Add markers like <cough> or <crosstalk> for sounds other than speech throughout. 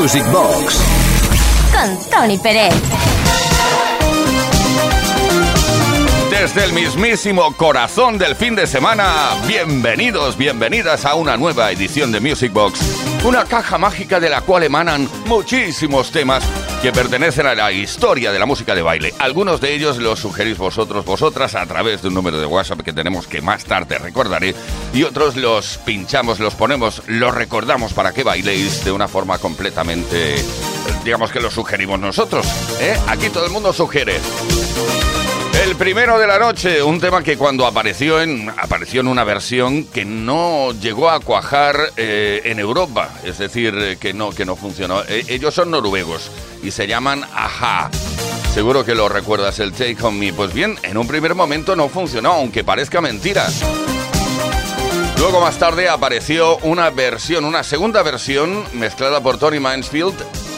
Music Box con Tony Pérez. Desde el mismísimo corazón del fin de semana, bienvenidos, bienvenidas a una nueva edición de Music Box, una caja mágica de la cual emanan muchísimos temas que pertenecen a la historia de la música de baile. Algunos de ellos los sugerís vosotros, vosotras, a través de un número de WhatsApp que tenemos que más tarde recordaré, y otros los pinchamos, los ponemos, los recordamos para que bailéis de una forma completamente, digamos que lo sugerimos nosotros. ¿eh? Aquí todo el mundo sugiere. El primero de la noche, un tema que cuando apareció en, apareció una versión que no llegó a cuajar eh, en Europa, es decir, eh, que no, que no funcionó. Eh, ellos son noruegos y se llaman Aja. Seguro que lo recuerdas, el Take On Me. Pues bien, en un primer momento no funcionó, aunque parezca mentira. Luego más tarde apareció una versión, una segunda versión mezclada por Tony Mansfield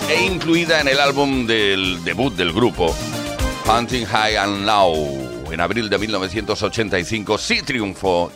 e incluida en el álbum del debut del grupo. Hunting High and Low. En abril de 1985 sí triunfó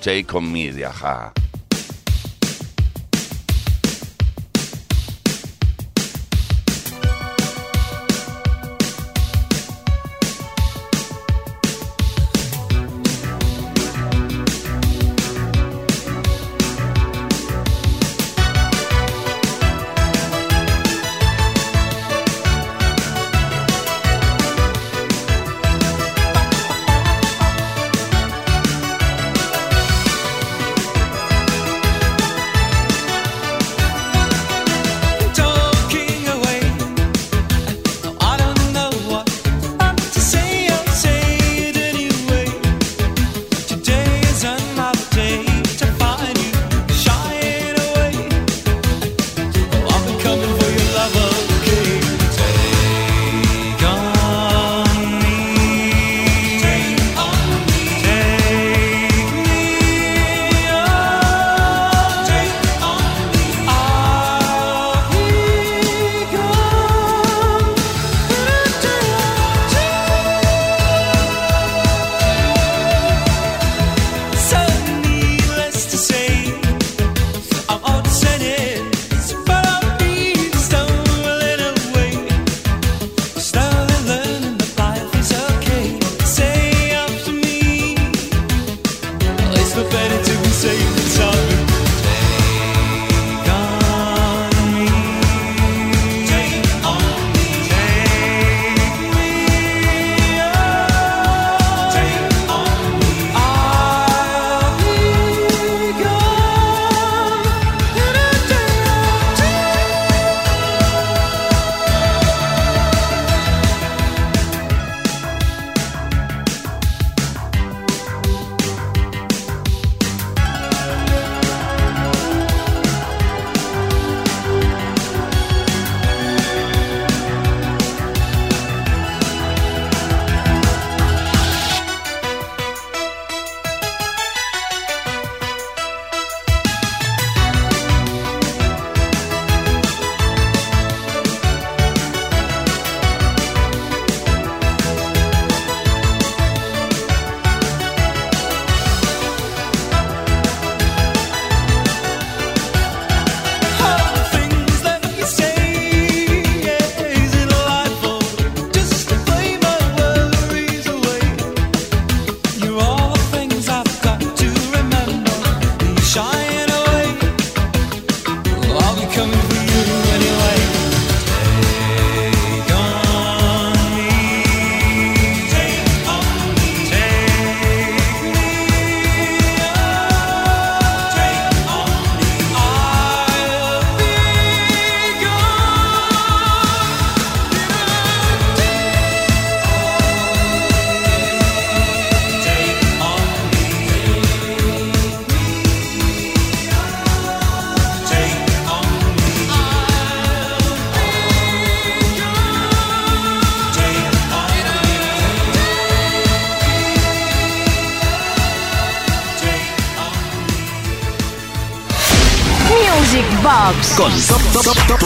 Take On Me de Aja.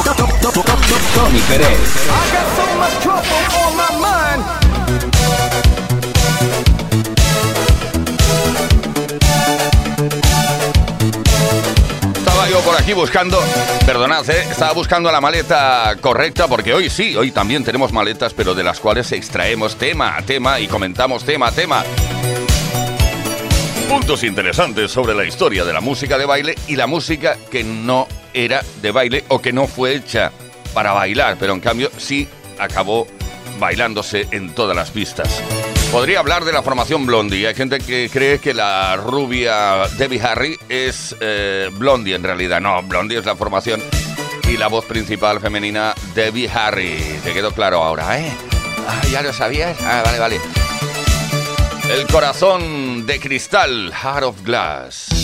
con Tony Pérez. Estaba yo yo por aquí buscando, perdonad, ¿eh? estaba buscando la maleta correcta porque hoy sí, hoy también tenemos maletas, pero de las cuales extraemos tema a tema y comentamos tema a tema. Puntos interesantes sobre la historia de la música de baile y la música que no era de baile o que no fue hecha para bailar, pero en cambio sí acabó bailándose en todas las pistas. Podría hablar de la formación Blondie. Hay gente que cree que la rubia Debbie Harry es eh, Blondie en realidad. No, Blondie es la formación y la voz principal femenina Debbie Harry. Te quedó claro ahora, ¿eh? Ah, ¿ya lo sabías? Ah, vale, vale. El corazón de cristal, Heart of Glass.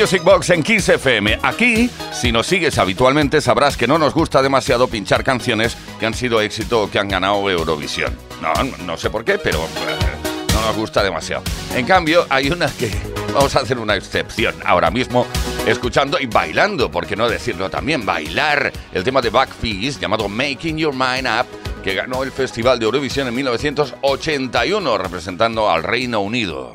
Music Box en Kiss FM. Aquí, si nos sigues habitualmente, sabrás que no nos gusta demasiado pinchar canciones que han sido éxito o que han ganado Eurovisión. No, no sé por qué, pero eh, no nos gusta demasiado. En cambio, hay una que <laughs> vamos a hacer una excepción ahora mismo, escuchando y bailando, por qué no decirlo también, bailar el tema de Backpeas llamado Making Your Mind Up, que ganó el Festival de Eurovisión en 1981, representando al Reino Unido.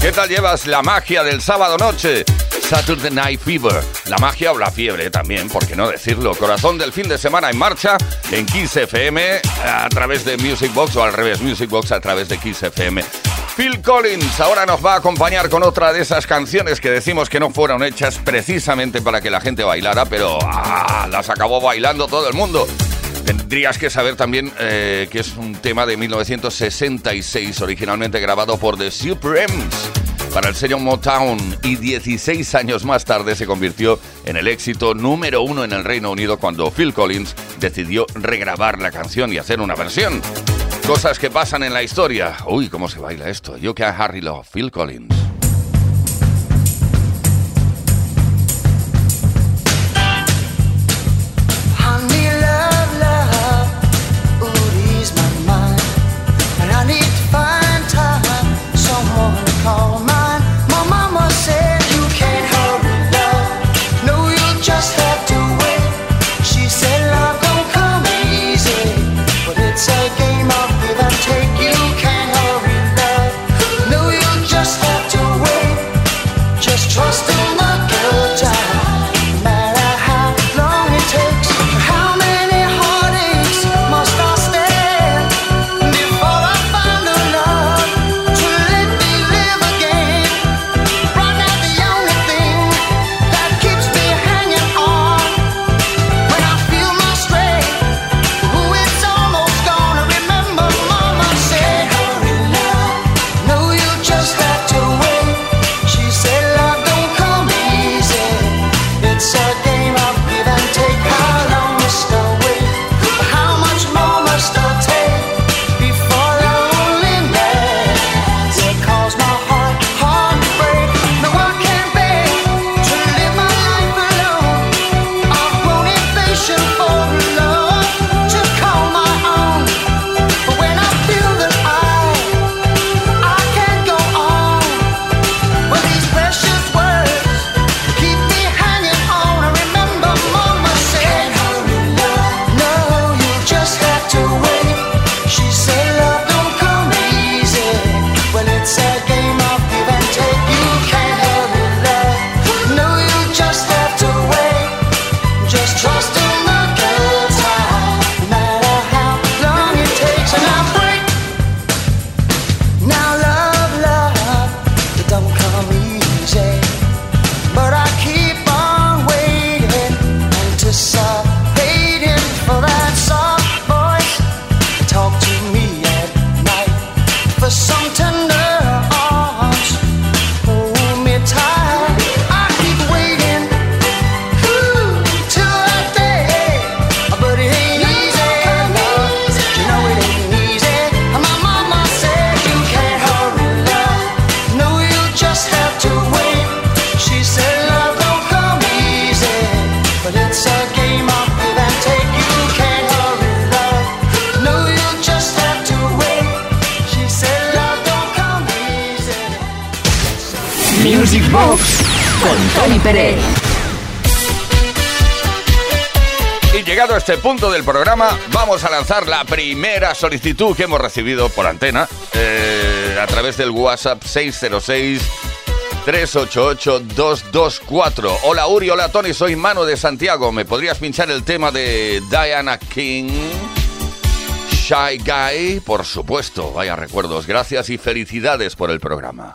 ¿Qué tal llevas la magia del sábado noche? Saturday Night Fever. La magia o la fiebre también, por qué no decirlo. Corazón del fin de semana en marcha en Kiss FM a través de Music Box o al revés, Music Box a través de Kiss FM. Phil Collins ahora nos va a acompañar con otra de esas canciones que decimos que no fueron hechas precisamente para que la gente bailara, pero ah, las acabó bailando todo el mundo. Tendrías que saber también eh, que es un tema de 1966, originalmente grabado por The Supremes para el sello Motown y 16 años más tarde se convirtió en el éxito número uno en el Reino Unido cuando Phil Collins decidió regrabar la canción y hacer una versión. Cosas que pasan en la historia. Uy, cómo se baila esto. Yo que a Harry Love, Phil Collins. Box con Tony Pérez. Y llegado a este punto del programa, vamos a lanzar la primera solicitud que hemos recibido por antena eh, a través del WhatsApp 606 388-224. Hola Uri, hola Tony, soy Mano de Santiago. ¿Me podrías pinchar el tema de Diana King? Shy Guy, por supuesto. Vaya recuerdos. Gracias y felicidades por el programa.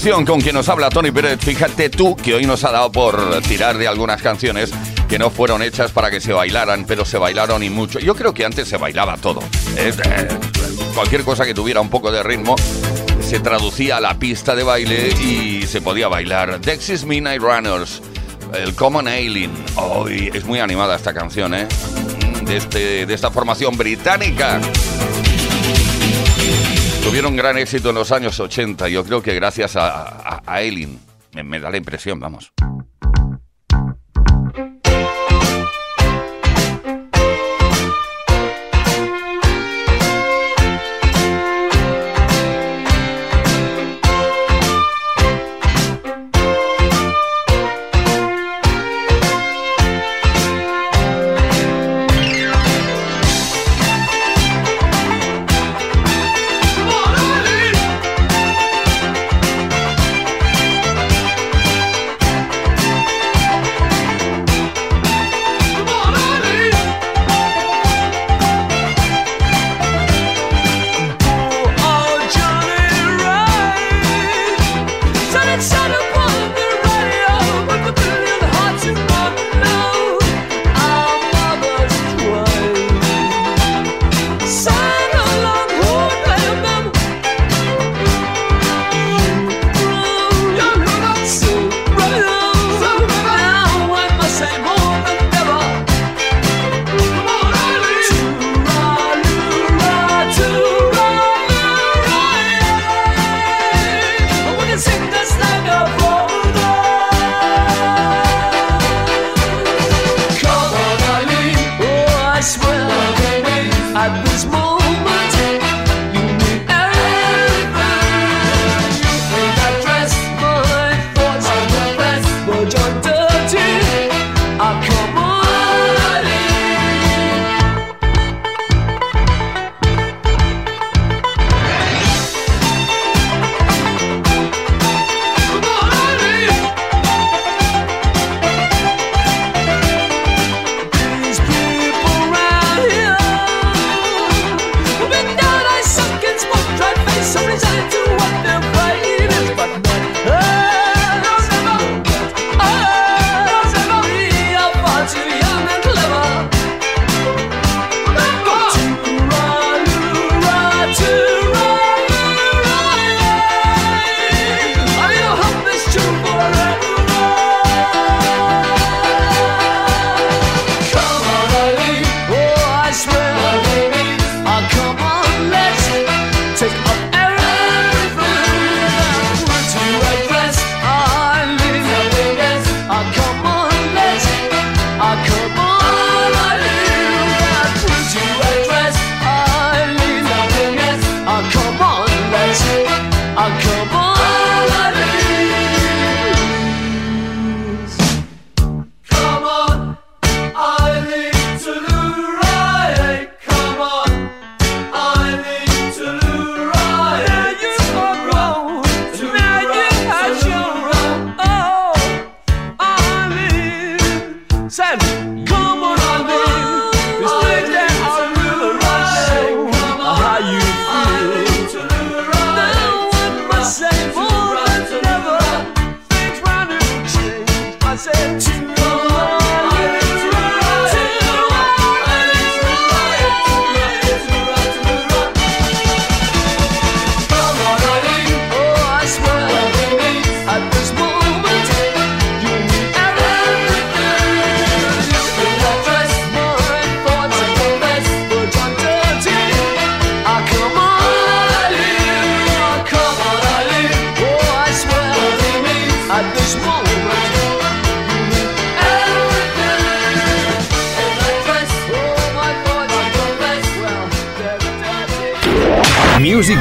Con quien nos habla Tony Pérez. Fíjate tú que hoy nos ha dado por tirar de algunas canciones que no fueron hechas para que se bailaran, pero se bailaron y mucho. Yo creo que antes se bailaba todo. ¿eh? Cualquier cosa que tuviera un poco de ritmo se traducía a la pista de baile y se podía bailar. Dexys Midnight Runners, el Common Alien. Hoy es muy animada esta canción, ¿eh? Mm, De, este, de esta formación británica. Tuvieron gran éxito en los años 80, yo creo que gracias a, a, me da la impresión, vamos.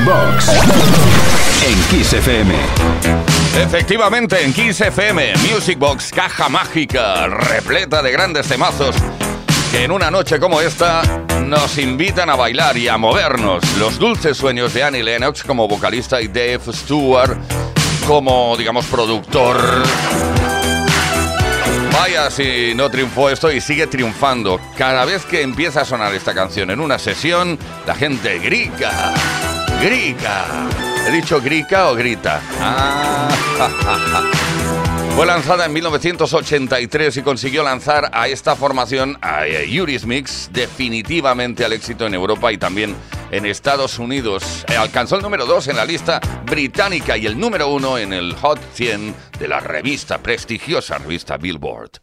Box en Kiss FM. Efectivamente, en Kiss FM, Music Box, caja mágica, repleta de grandes temazos que en una noche como esta nos invitan a bailar y a movernos. Los dulces sueños de Annie Lennox como vocalista y Dave Stewart como, digamos, productor. Vaya si no triunfó esto y sigue triunfando. Cada vez que empieza a sonar esta canción en una sesión, la gente grita, grita. ¿He dicho grica o grita? Ah, <laughs> Fue lanzada en 1983 y consiguió lanzar a esta formación, a Mix, definitivamente al éxito en Europa y también en Estados Unidos. Eh, alcanzó el número 2 en la lista británica y el número 1 en el Hot 100 de la revista, prestigiosa revista Billboard.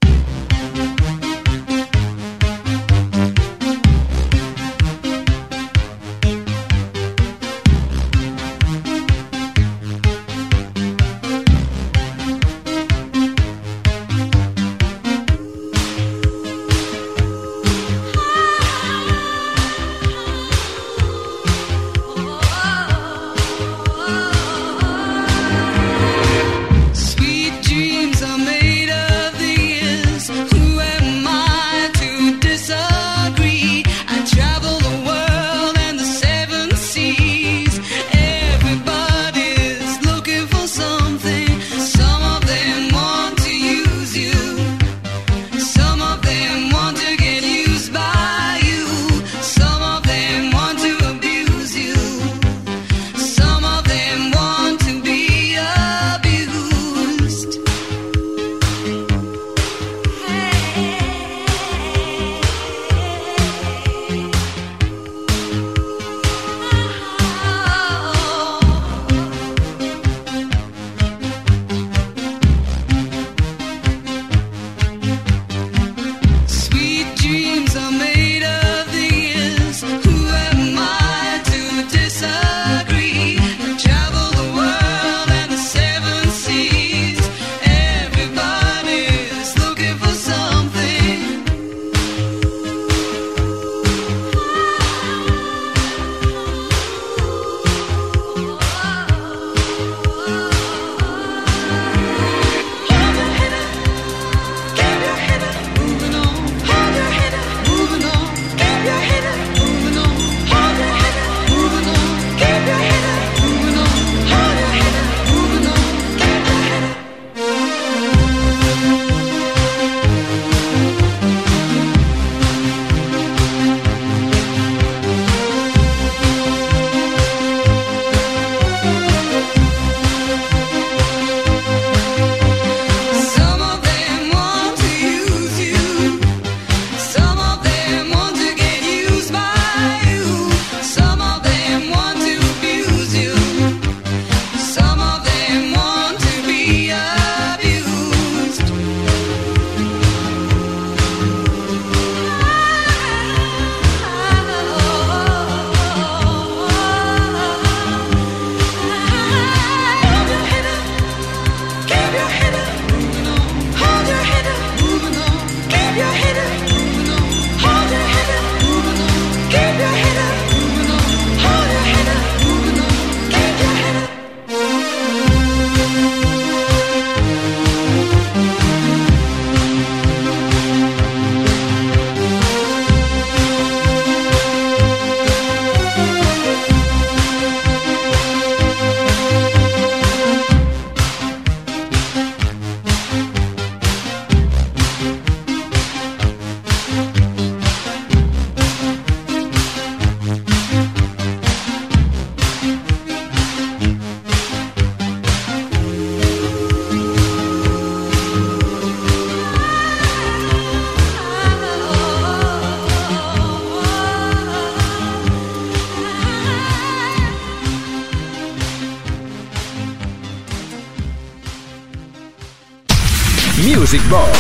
Music Box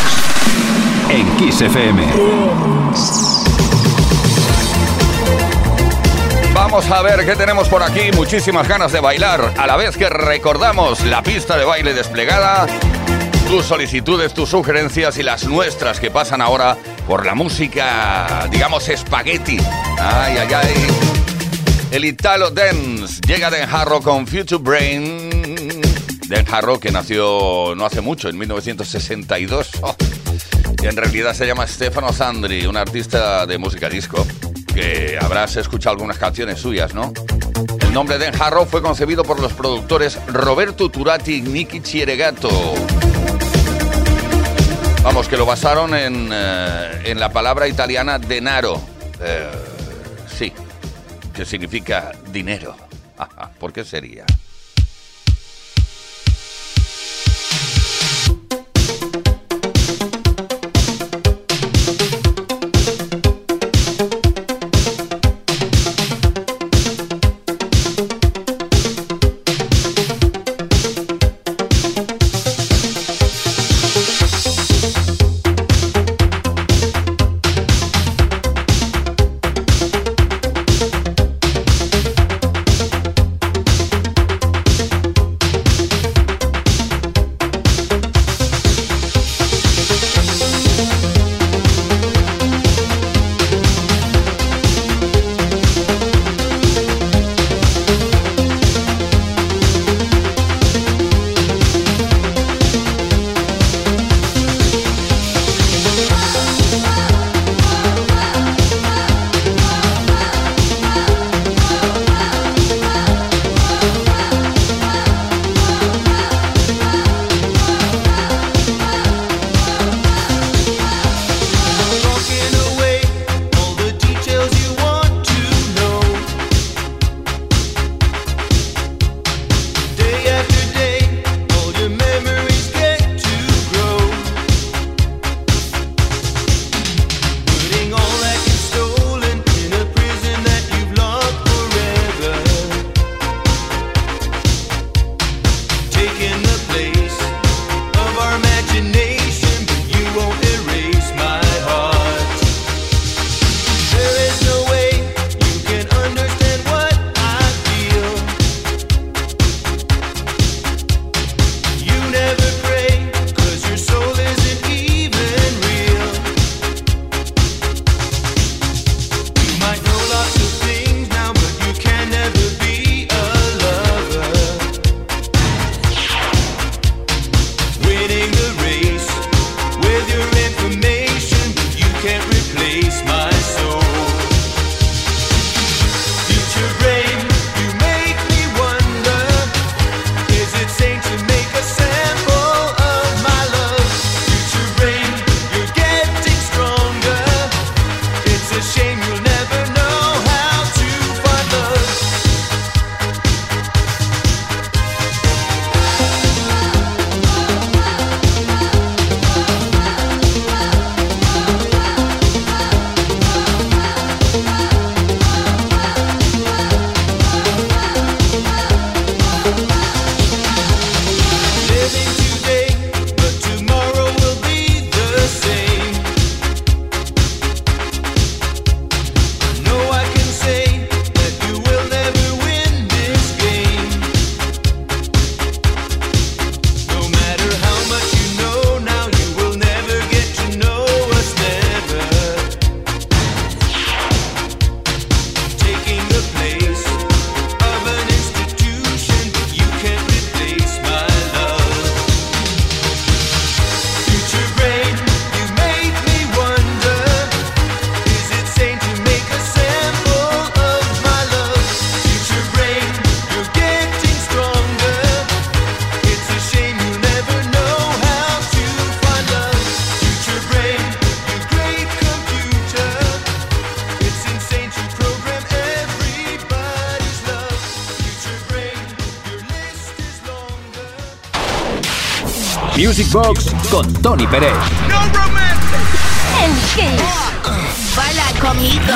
en Kiss. Vamos a ver qué tenemos por aquí. Muchísimas ganas de bailar. A la vez que recordamos la pista de baile desplegada tus solicitudes, tus sugerencias y las nuestras que pasan ahora por la música, digamos, espagueti. Ay, ay, ay. El Italo Dance llega de Harrow con Future Brain. Den Harrow que nació no hace mucho, en 1962. Y en realidad se llama Stefano Sandri, un artista de música disco, que habrás escuchado algunas canciones suyas, ¿no? El nombre de Harrow fue concebido por los productores Roberto Turati y Nicky Chieregato. Vamos, que lo basaron en, eh, en la palabra italiana denaro. Eh, sí, que significa dinero. <laughs> ¿Por qué sería? Box con Tony Pérez. No En Kiss. Baila conmigo.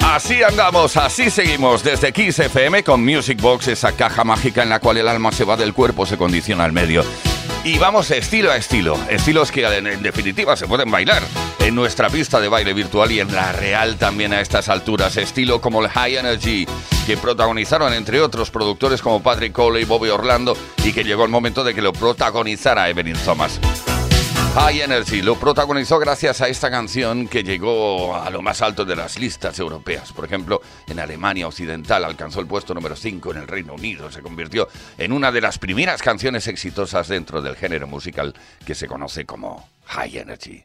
Así andamos, así seguimos desde Kiss FM con Music Box, esa caja mágica en la cual el alma se va del cuerpo, se condiciona al medio. Y vamos estilo a estilo, estilos que en definitiva se pueden bailar en nuestra pista de baile virtual y en la real también a estas alturas, estilo como el High Energy que protagonizaron entre otros productores como Patrick Cole y Bobby Orlando y que llegó el momento de que lo protagonizara Evelyn Thomas. High Energy lo protagonizó gracias a esta canción que llegó a lo más alto de las listas europeas. Por ejemplo, en Alemania Occidental alcanzó el puesto número 5 en el Reino Unido. Se convirtió en una de las primeras canciones exitosas dentro del género musical que se conoce como High Energy.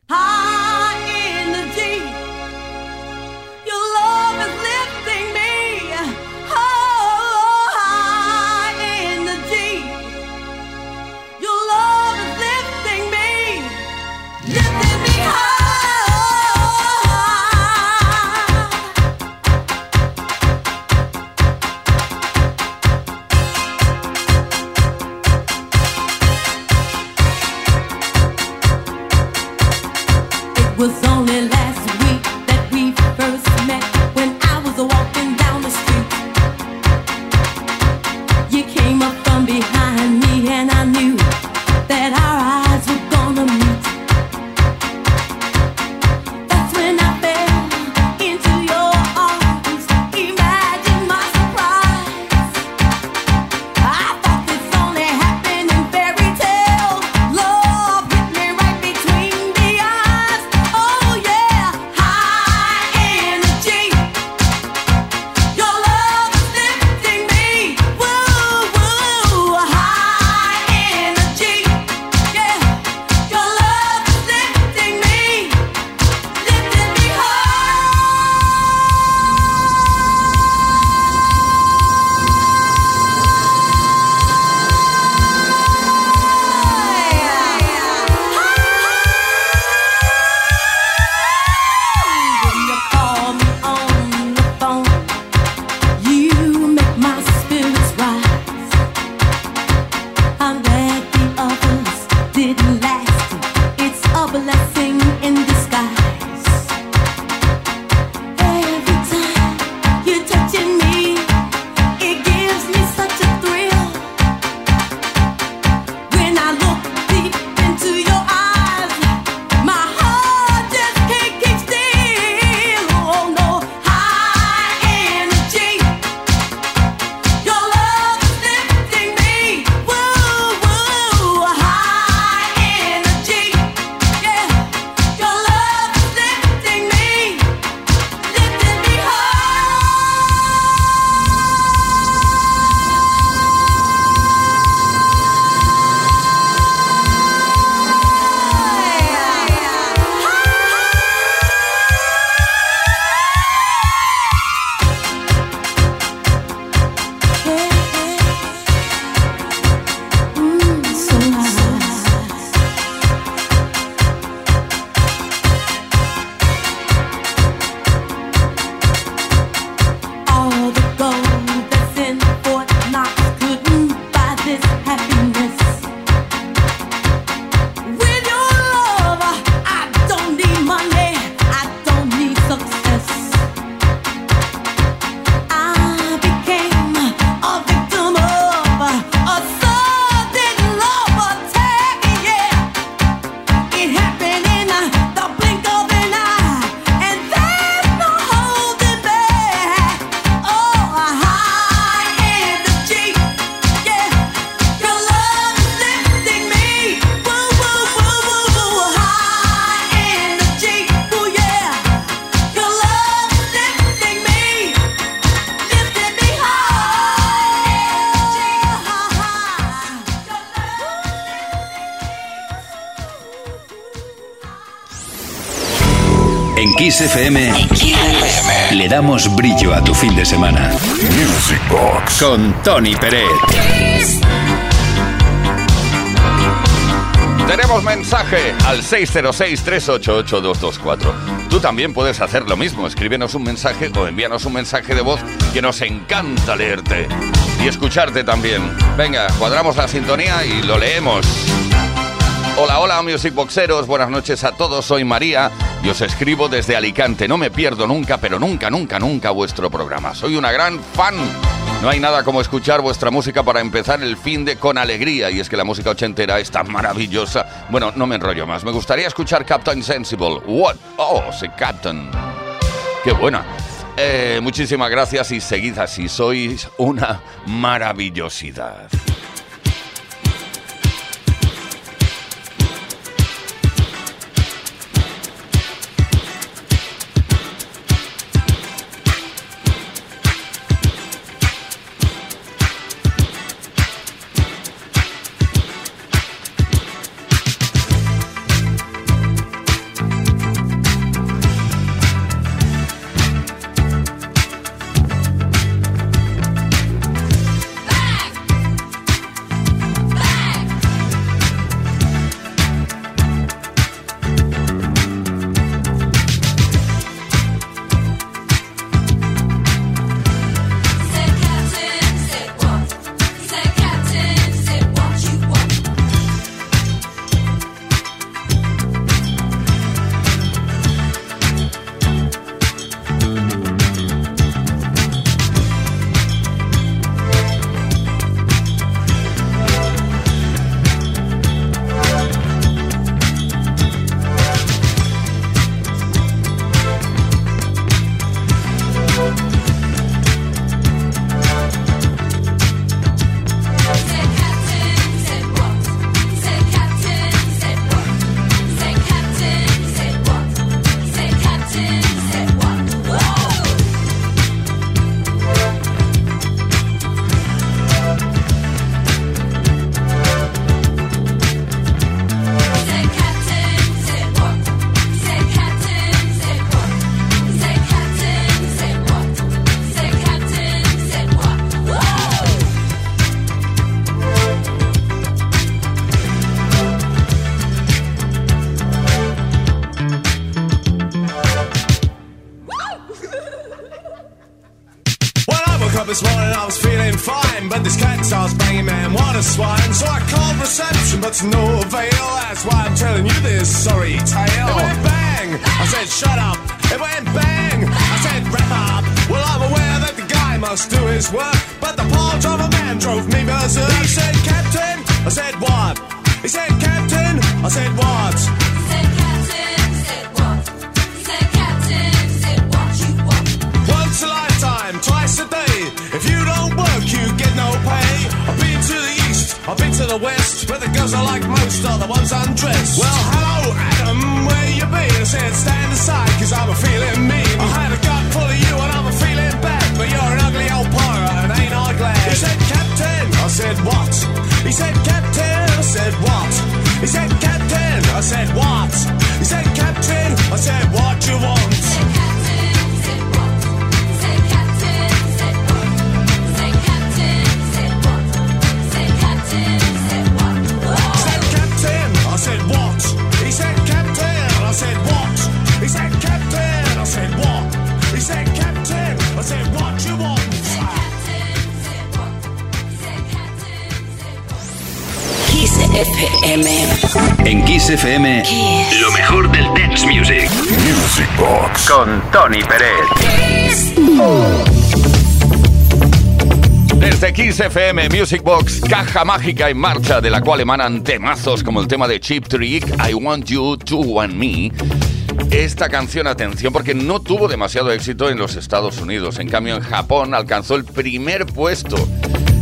High. En Kiss FM le damos brillo a tu fin de semana. Music Box. Con Tony Peret. Tenemos mensaje al 606-388-224. Tú también puedes hacer lo mismo. Escríbenos un mensaje o envíanos un mensaje de voz que nos encanta leerte y escucharte también. Venga, cuadramos la sintonía y lo leemos. Hola, hola, Music Boxeros. Buenas noches a todos. Soy María y os escribo desde Alicante. No me pierdo nunca, pero nunca, nunca, nunca vuestro programa. Soy una gran fan. No hay nada como escuchar vuestra música para empezar el fin de con alegría. Y es que la música ochentera es tan maravillosa. Bueno, no me enrollo más. Me gustaría escuchar Captain Sensible. What? Oh, sí, Captain. Qué buena. Eh, muchísimas gracias y seguid así. Sois una maravillosidad. man, what a swine. So I called reception, but to no avail. That's why I'm telling you this sorry tale. It went bang, I said shut up. It went bang, I said wrap up. Well, I'm aware that the guy must do his work, but the poor driver man drove me berserk. He said, Captain, I said what? He said, Captain, I said what? I've been to the west, where the girls I like most are the ones undressed. Well, hello, Adam, where you been? I said, stand aside, cause I'm a feeling mean. I had a gut full of you and I'm a feeling bad, but you're an ugly old pirate and ain't I glad? He said, Captain, I said, what? He said, Captain, I said, what? He said, Captain, I said, what? He said, Captain, I said, what you want? FM. En Kiss FM, lo mejor del dance music. Music Box. Con Tony Pérez. Desde Kiss FM Music Box, caja mágica en marcha, de la cual emanan temazos como el tema de Cheap Trick, I Want You, To Want Me. Esta canción, atención, porque no tuvo demasiado éxito en los Estados Unidos. En cambio, en Japón alcanzó el primer puesto.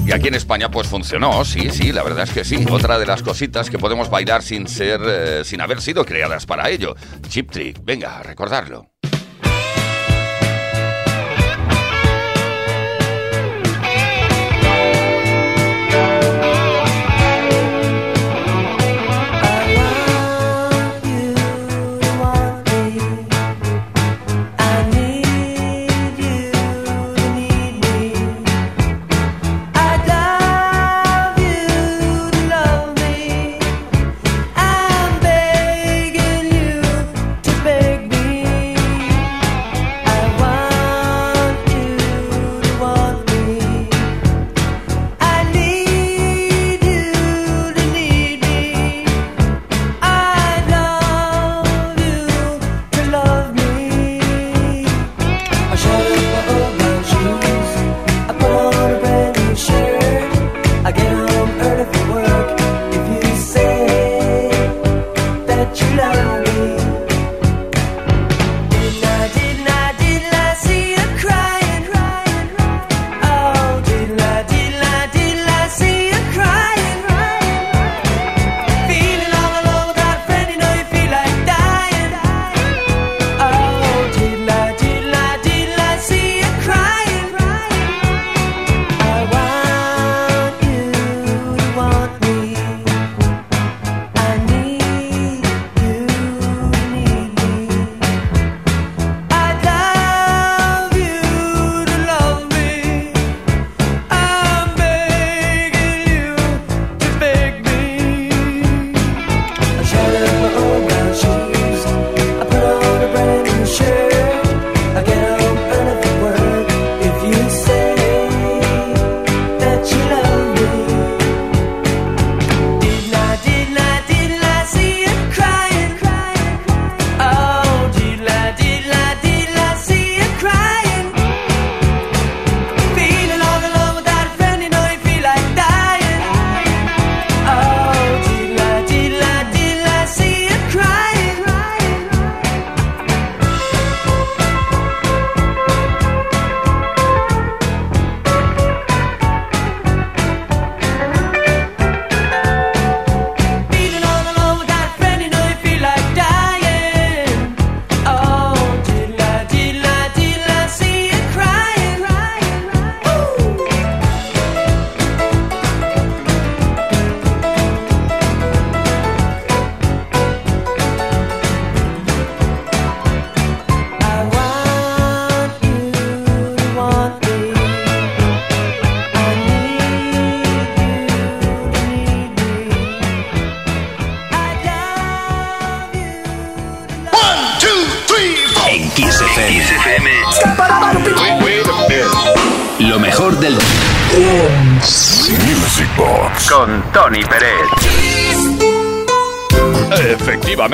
Y aquí en España pues funcionó, sí, sí, la verdad es que sí. Otra de las cositas que podemos bailar sin ser, eh, sin haber sido creadas para ello. Chip Trick, venga, a recordarlo.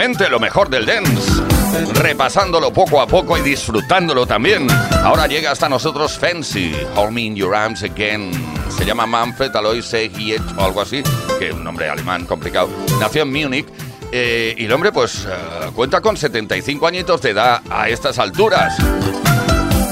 Lo mejor del dance. Repasándolo poco a poco y disfrutándolo también. Ahora llega hasta nosotros Fancy, Hold in Your Arms Again. Se llama Manfred Alois Segiet o algo así, que es un nombre alemán complicado. Nació en Múnich eh, y el hombre pues eh, cuenta con 75 añitos de edad a estas alturas.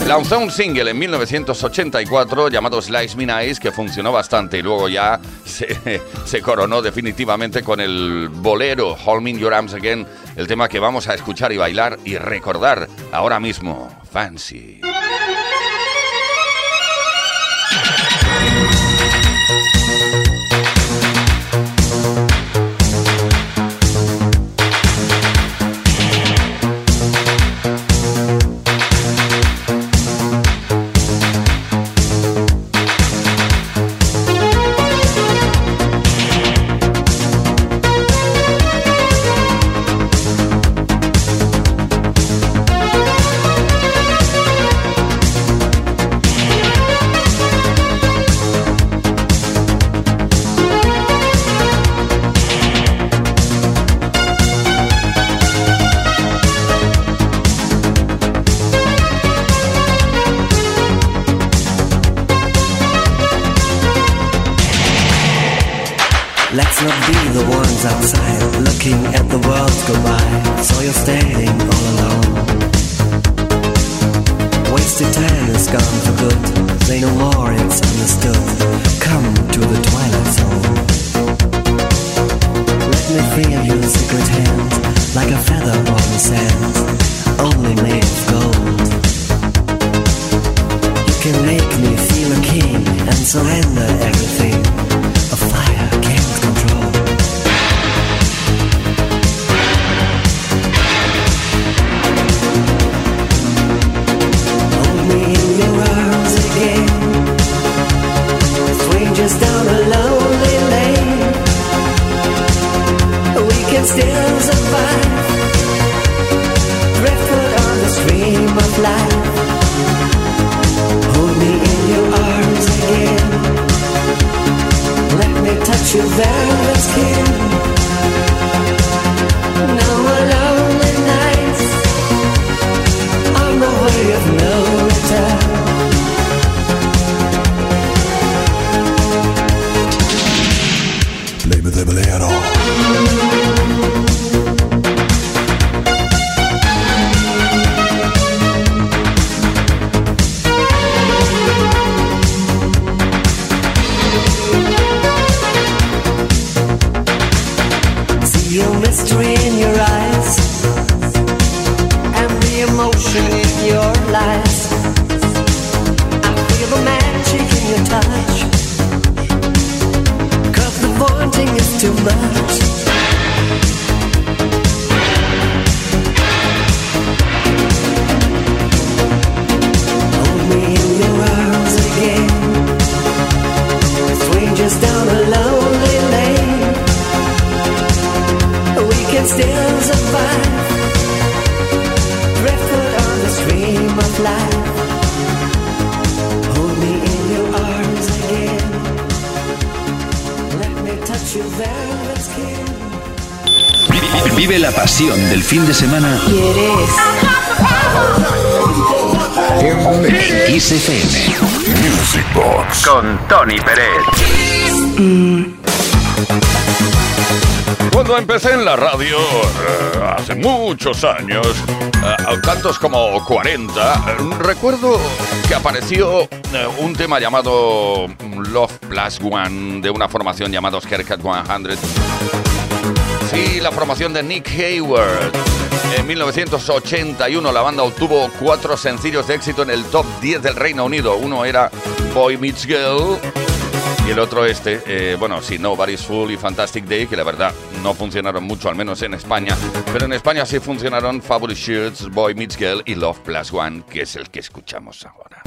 Lanzó un single en 1984 llamado Slice Me Nice que funcionó bastante y luego ya <laughs> se, coronó definitivamente con el bolero in Your Arms Again, el tema que vamos a escuchar y bailar y recordar ahora mismo. Fancy. The Vive la pasión del fin de semana ¿Quieres? en Kiss FM Music Box. con Tony Pérez. Cuando empecé en la radio, eh, hace muchos años, eh, tantos como 40, eh, recuerdo que apareció un tema llamado Love Plus One de una formación llamada Skerkat 100. Sí, la formación de Nick Hayward. En 1981 la banda obtuvo cuatro sencillos de éxito en el top 10 del Reino Unido. Uno era Boy Meets Girl y el otro este, eh, bueno, sí, Nobody's Fool y Fantastic Day, que la verdad no funcionaron mucho, al menos en España. Pero en España sí funcionaron Fabulous Shirts, Boy Meets Girl y Love Plus One, que es el que escuchamos ahora.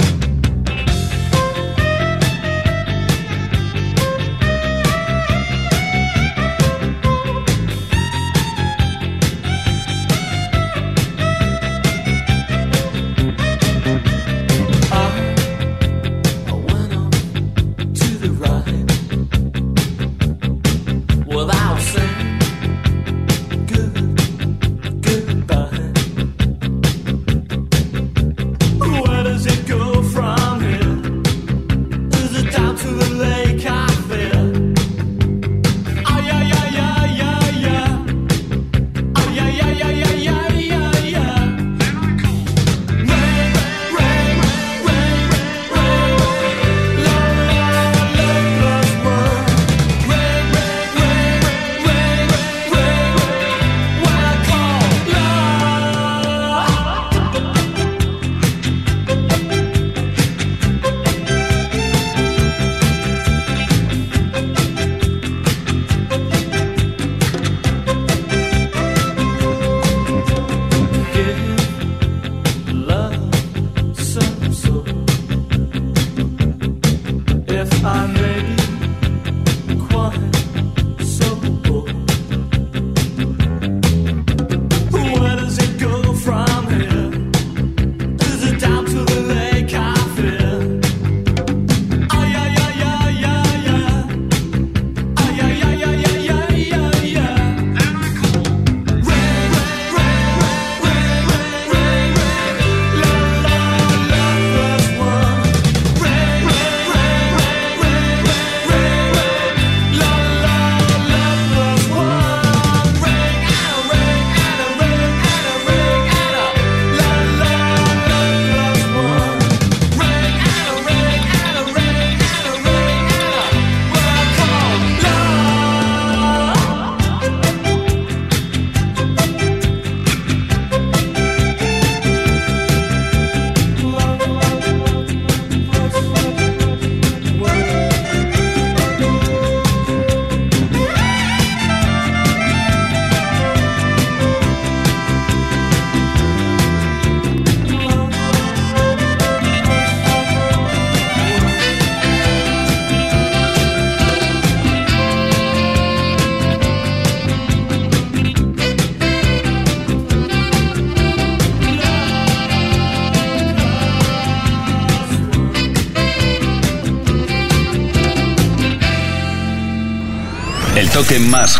El toque más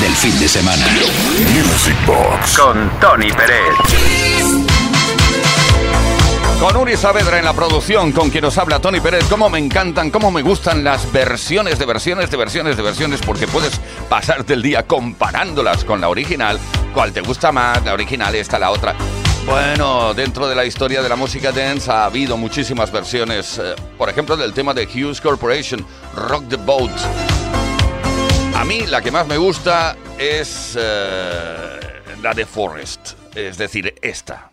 del fin de semana. Music Box. Con Tony Pérez. Con Uri Saavedra en la producción, con quien nos habla Tony Pérez, cómo me encantan, cómo me gustan las versiones de versiones de versiones de versiones, porque puedes pasarte el día comparándolas con la original. ¿Cuál te gusta más? La original, esta, la otra. Bueno, dentro de la historia de la música dance ha habido muchísimas versiones, eh, por ejemplo, del tema de Hughes Corporation, Rock the Boat. A mí la que más me gusta es eh, la de Forrest, es decir, esta.